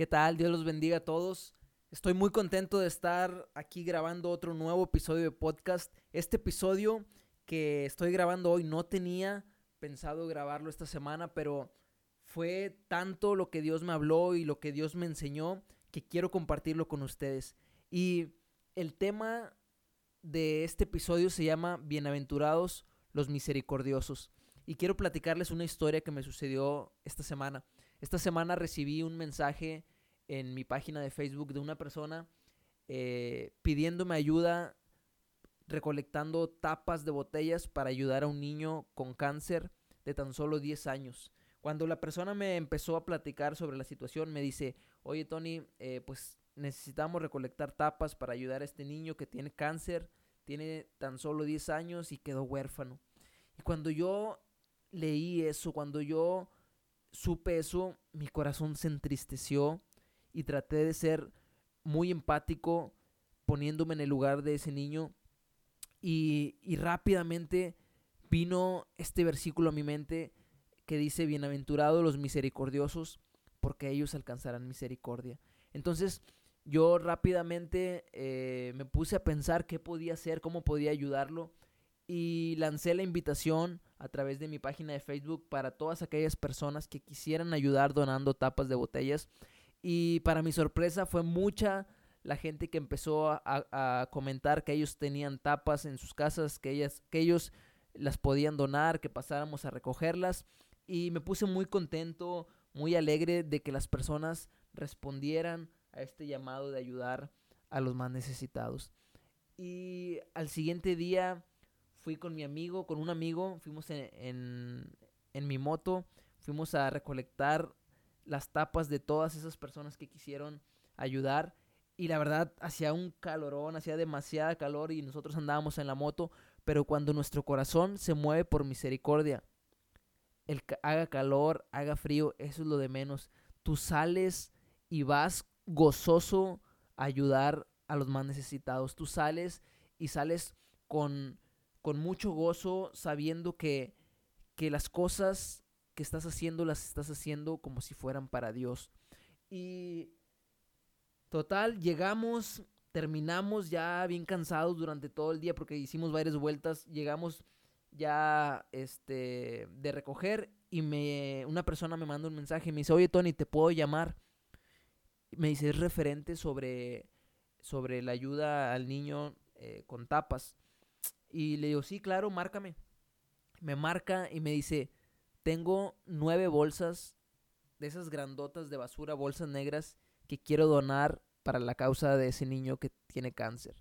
¿Qué tal? Dios los bendiga a todos. Estoy muy contento de estar aquí grabando otro nuevo episodio de podcast. Este episodio que estoy grabando hoy no tenía pensado grabarlo esta semana, pero fue tanto lo que Dios me habló y lo que Dios me enseñó que quiero compartirlo con ustedes. Y el tema de este episodio se llama Bienaventurados los misericordiosos. Y quiero platicarles una historia que me sucedió esta semana. Esta semana recibí un mensaje en mi página de Facebook de una persona eh, pidiéndome ayuda recolectando tapas de botellas para ayudar a un niño con cáncer de tan solo 10 años. Cuando la persona me empezó a platicar sobre la situación, me dice, oye Tony, eh, pues necesitamos recolectar tapas para ayudar a este niño que tiene cáncer, tiene tan solo 10 años y quedó huérfano. Y cuando yo leí eso, cuando yo supe eso, mi corazón se entristeció y traté de ser muy empático poniéndome en el lugar de ese niño y, y rápidamente vino este versículo a mi mente que dice, bienaventurados los misericordiosos, porque ellos alcanzarán misericordia. Entonces yo rápidamente eh, me puse a pensar qué podía hacer, cómo podía ayudarlo y lancé la invitación a través de mi página de Facebook para todas aquellas personas que quisieran ayudar donando tapas de botellas. Y para mi sorpresa fue mucha la gente que empezó a, comentar que ellos tenían tapas en sus casas, que, ellas, que ellos las podían donar, que pasáramos a recogerlas. Y me puse muy contento, muy alegre de que las personas respondieran a este llamado de ayudar a los más necesitados. Y al siguiente día fui con mi amigo, con un amigo, fuimos en, en, mi moto, fuimos a recolectar las tapas de todas esas personas que quisieron ayudar. Y la verdad, hacía un calorón, hacía demasiada calor y nosotros andábamos en la moto. Pero cuando nuestro corazón se mueve por misericordia, el, haga calor, haga frío, eso es lo de menos. Tú sales y vas gozoso a ayudar a los más necesitados. Tú sales y sales con con mucho gozo, sabiendo que, que las cosas que estás haciendo las estás haciendo como si fueran para Dios. Y total, llegamos, terminamos ya bien cansados durante todo el día porque hicimos varias vueltas, llegamos ya este de recoger y me una persona me manda un mensaje me dice, "Oye, Tony, ¿te puedo llamar?" Me dice, "Es referente sobre sobre la ayuda al niño eh, con tapas." Y le digo, sí, claro, márcame. Me marca y me dice, tengo nueve bolsas de esas grandotas de basura, bolsas negras, que quiero donar para la causa de ese niño que tiene cáncer.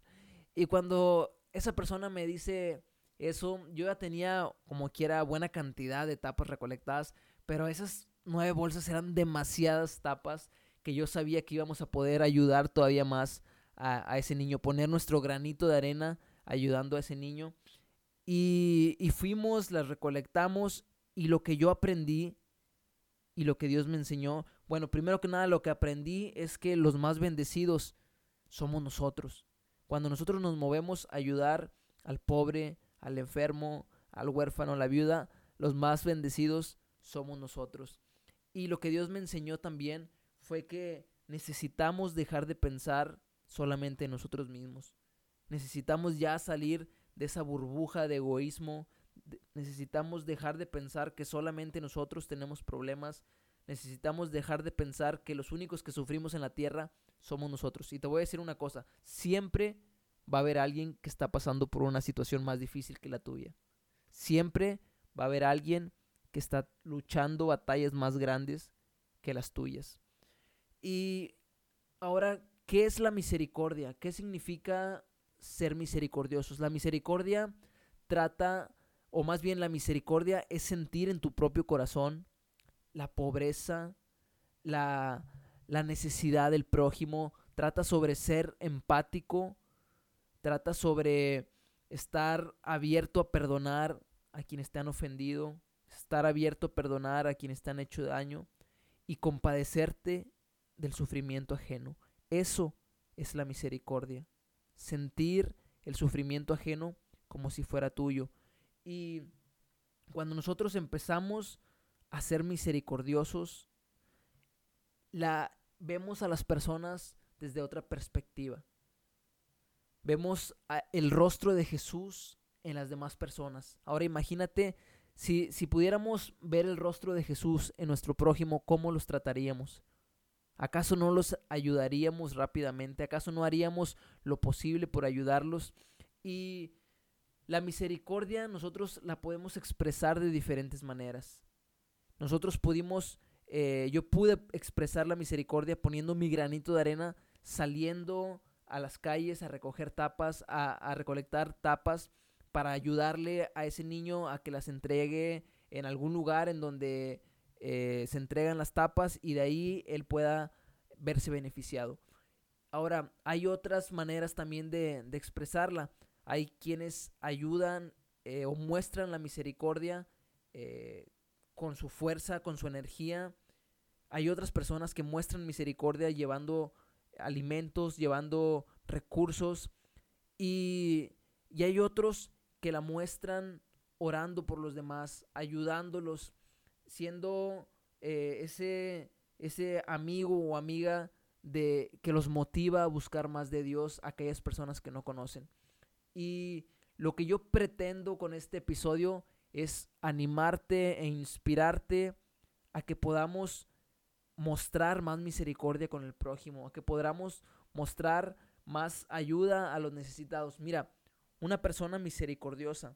Y cuando esa persona me dice eso, yo ya tenía como quiera buena cantidad de tapas recolectadas, pero esas nueve bolsas eran demasiadas tapas que yo sabía que íbamos a poder ayudar todavía más a, a ese niño, poner nuestro granito de arena ayudando a ese niño. Y, fuimos, las recolectamos y lo que yo aprendí y lo que Dios me enseñó, bueno, primero que nada lo que aprendí es que los más bendecidos somos nosotros. Cuando nosotros nos movemos a ayudar al pobre, al enfermo, al huérfano, a la viuda, los más bendecidos somos nosotros. Y lo que Dios me enseñó también fue que necesitamos dejar de pensar solamente en nosotros mismos. Necesitamos ya salir de esa burbuja de egoísmo. necesitamos dejar de pensar que solamente nosotros tenemos problemas. Necesitamos dejar de pensar que los únicos que sufrimos en la tierra somos nosotros. Y te voy a decir una cosa, siempre va a haber alguien que está pasando por una situación más difícil que la tuya. Siempre va a haber alguien que está luchando batallas más grandes que las tuyas. Y ahora, ¿qué es la misericordia? ¿Qué significa ser misericordiosos. La misericordia trata, o más bien la misericordia es sentir en tu propio corazón la pobreza, la, la necesidad del prójimo, trata sobre ser empático, trata sobre estar abierto a perdonar a quienes te han ofendido, estar abierto a perdonar a quienes te han hecho daño y compadecerte del sufrimiento ajeno. Eso es la misericordia sentir el sufrimiento ajeno como si fuera tuyo. Y cuando nosotros empezamos a ser misericordiosos, la, vemos a las personas desde otra perspectiva. Vemos el rostro de Jesús en las demás personas. Ahora imagínate si, si pudiéramos ver el rostro de Jesús en nuestro prójimo, ¿cómo los trataríamos? ¿Acaso no los ayudaríamos rápidamente? ¿Acaso no haríamos lo posible por ayudarlos? Y la misericordia nosotros la podemos expresar de diferentes maneras. Nosotros pudimos, eh, yo pude expresar la misericordia poniendo mi granito de arena, saliendo a las calles a recoger tapas, a, recolectar tapas para ayudarle a ese niño a que las entregue en algún lugar en donde eh, se entregan las tapas y de ahí él pueda verse beneficiado. Ahora, hay otras maneras también de, expresarla. Hay quienes ayudan eh, o muestran la misericordia eh, con su fuerza, con su energía. Hay otras personas que muestran misericordia llevando alimentos, llevando recursos. Y, y hay otros que la muestran orando por los demás, ayudándolos, siendo eh, ese, ese amigo o amiga de que los motiva a buscar más de Dios a aquellas personas que no conocen. Y lo que yo pretendo con este episodio es animarte e inspirarte a que podamos mostrar más misericordia con el prójimo, a que podamos mostrar más ayuda a los necesitados. Mira, una persona misericordiosa,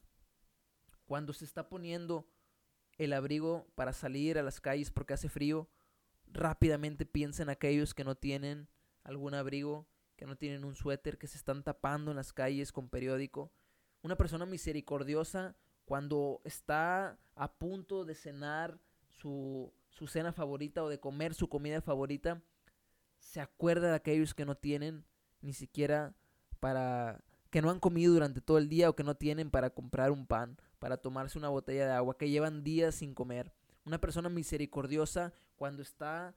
cuando se está poniendo el abrigo para salir a las calles porque hace frío, rápidamente piensa en aquellos que no tienen algún abrigo, que no tienen un suéter, que se están tapando en las calles con periódico. Una persona misericordiosa cuando está a punto de cenar su, su cena favorita o de comer su comida favorita, se acuerda de aquellos que no tienen ni siquiera para que no han comido durante todo el día o que no tienen para comprar un pan, para tomarse una botella de agua, que llevan días sin comer. Una persona misericordiosa cuando está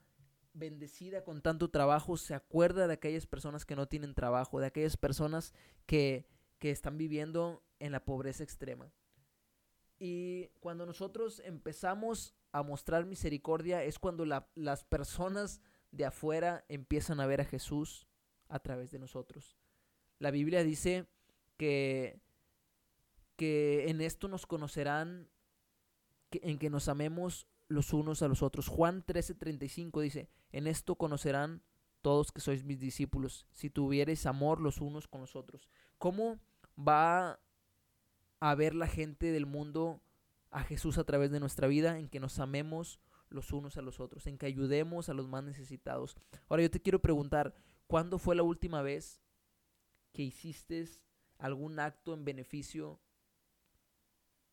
bendecida con tanto trabajo se acuerda de aquellas personas que no tienen trabajo, de aquellas personas que, que están viviendo en la pobreza extrema. Y cuando nosotros empezamos a mostrar misericordia es cuando las personas de afuera empiezan a ver a Jesús a través de nosotros. La Biblia dice que, que en esto nos conocerán, en que nos amemos los unos a los otros. Juan 13:35 dice, en esto conocerán todos que sois mis discípulos, si tuviereis amor los unos con los otros. ¿Cómo va a ver la gente del mundo a Jesús a través de nuestra vida? En que nos amemos los unos a los otros, en que ayudemos a los más necesitados. Ahora yo te quiero preguntar, ¿cuándo fue la última vez que hiciste algún acto en beneficio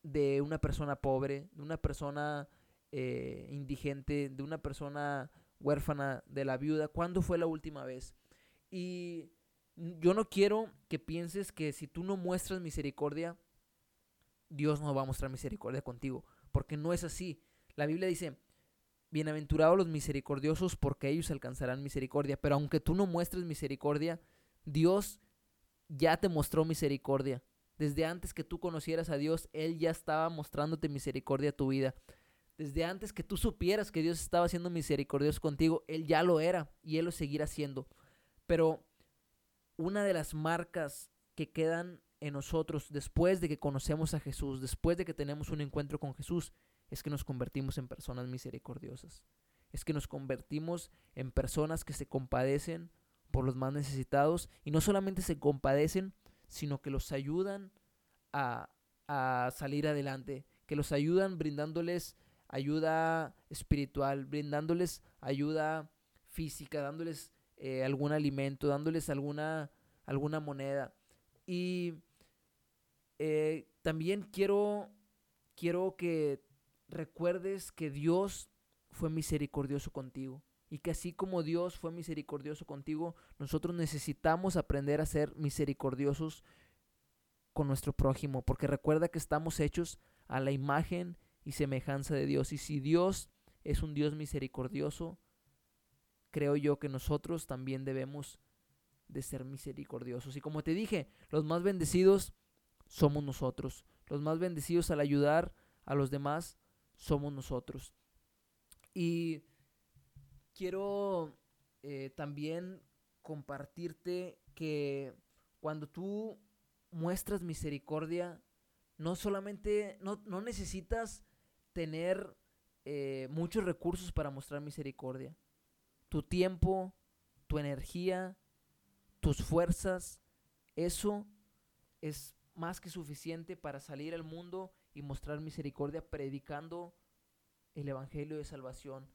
de una persona pobre, de una persona eh, indigente, de una persona huérfana, de la viuda? ¿Cuándo fue la última vez? Y yo no quiero que pienses que si tú no muestras misericordia, Dios no va a mostrar misericordia contigo, porque no es así. La Biblia dice, bienaventurados los misericordiosos porque ellos alcanzarán misericordia, pero aunque tú no muestres misericordia, Dios ya te mostró misericordia. Desde antes que tú conocieras a Dios, Él ya estaba mostrándote misericordia a tu vida. Desde antes que tú supieras que Dios estaba siendo misericordioso contigo, Él ya lo era y Él lo seguirá siendo. Pero una de las marcas que quedan en nosotros después de que conocemos a Jesús, después de que tenemos un encuentro con Jesús, es que nos convertimos en personas misericordiosas. Es que nos convertimos en personas que se compadecen por los más necesitados y no solamente se compadecen, sino que los ayudan a, salir adelante, que los ayudan brindándoles ayuda espiritual, brindándoles ayuda física, dándoles eh, algún alimento, dándoles alguna, alguna moneda. Y eh, también quiero, quiero que recuerdes que Dios fue misericordioso contigo y que así como Dios fue misericordioso contigo, nosotros necesitamos aprender a ser misericordiosos con nuestro prójimo, porque recuerda que estamos hechos a la imagen y semejanza de Dios. Y si Dios es un Dios misericordioso, creo yo que nosotros también debemos de ser misericordiosos. Y como te dije, los más bendecidos somos nosotros. Los más bendecidos al ayudar a los demás somos nosotros. Y quiero eh, también compartirte que cuando tú muestras misericordia, no solamente, no, no necesitas tener eh, muchos recursos para mostrar misericordia. Tu tiempo, tu energía, tus fuerzas, eso es más que suficiente para salir al mundo y mostrar misericordia predicando el Evangelio de Salvación,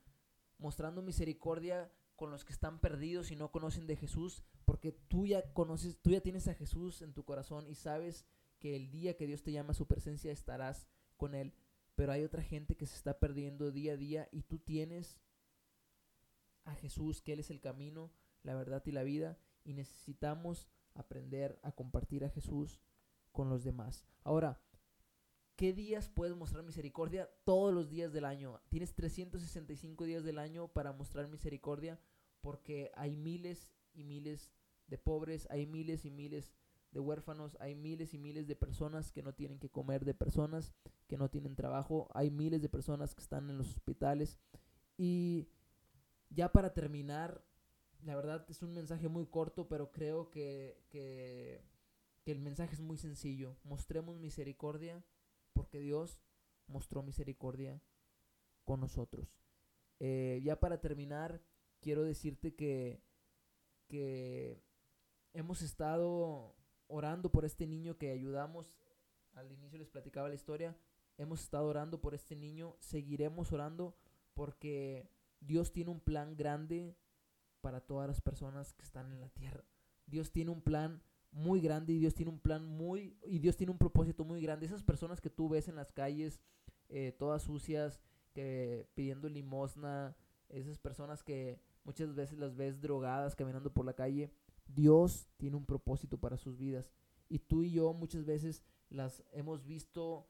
mostrando misericordia con los que están perdidos y no conocen de Jesús, porque tú ya conoces, tú ya tienes a Jesús en tu corazón y sabes que el día que Dios te llama a su presencia estarás con Él. Pero hay otra gente que se está perdiendo día a día y tú tienes a Jesús, que Él es el camino, la verdad y la vida, y necesitamos aprender a compartir a Jesús con los demás. Ahora, ¿qué días puedes mostrar misericordia? Todos los días del año. Tienes 365 días del año para mostrar misericordia porque hay miles y miles de pobres, hay miles y miles de huérfanos, hay miles y miles de personas que no tienen que comer, de personas que no tienen trabajo, hay miles de personas que están en los hospitales. Y ya para terminar, la verdad es un mensaje muy corto, pero creo que, que, el mensaje es muy sencillo. Mostremos misericordia porque Dios mostró misericordia con nosotros. Eh, ya para terminar, quiero decirte que, que hemos estado orando por este niño que ayudamos. Al inicio les platicaba la historia. Hemos estado orando por este niño. Seguiremos orando porque Dios tiene un plan grande para todas las personas que están en la tierra. Dios tiene un plan muy grande y Dios tiene un plan muy y Dios tiene un propósito muy grande. Esas personas que tú ves en las calles eh, todas sucias, que pidiendo limosna, esas personas que muchas veces las ves drogadas caminando por la calle, Dios tiene un propósito para sus vidas. Y tú y yo muchas veces las hemos visto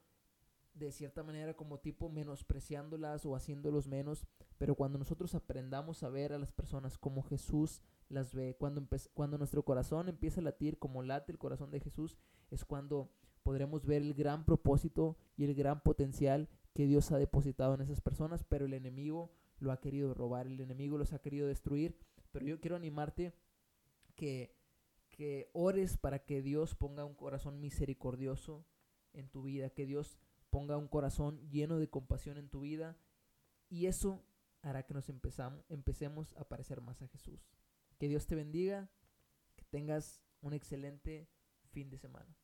de cierta manera como tipo menospreciándolas o haciéndolos menos, pero cuando nosotros aprendamos a ver a las personas como Jesús las ve, cuando, cuando nuestro corazón empieza a latir como late el corazón de Jesús, es cuando podremos ver el gran propósito y el gran potencial que Dios ha depositado en esas personas, pero el enemigo lo ha querido robar, el enemigo los ha querido destruir, pero yo quiero animarte que, que ores para que Dios ponga un corazón misericordioso en tu vida, que Dios ponga un corazón lleno de compasión en tu vida y eso hará que nos empezamos, empecemos a parecer más a Jesús. Que Dios te bendiga, que tengas un excelente fin de semana.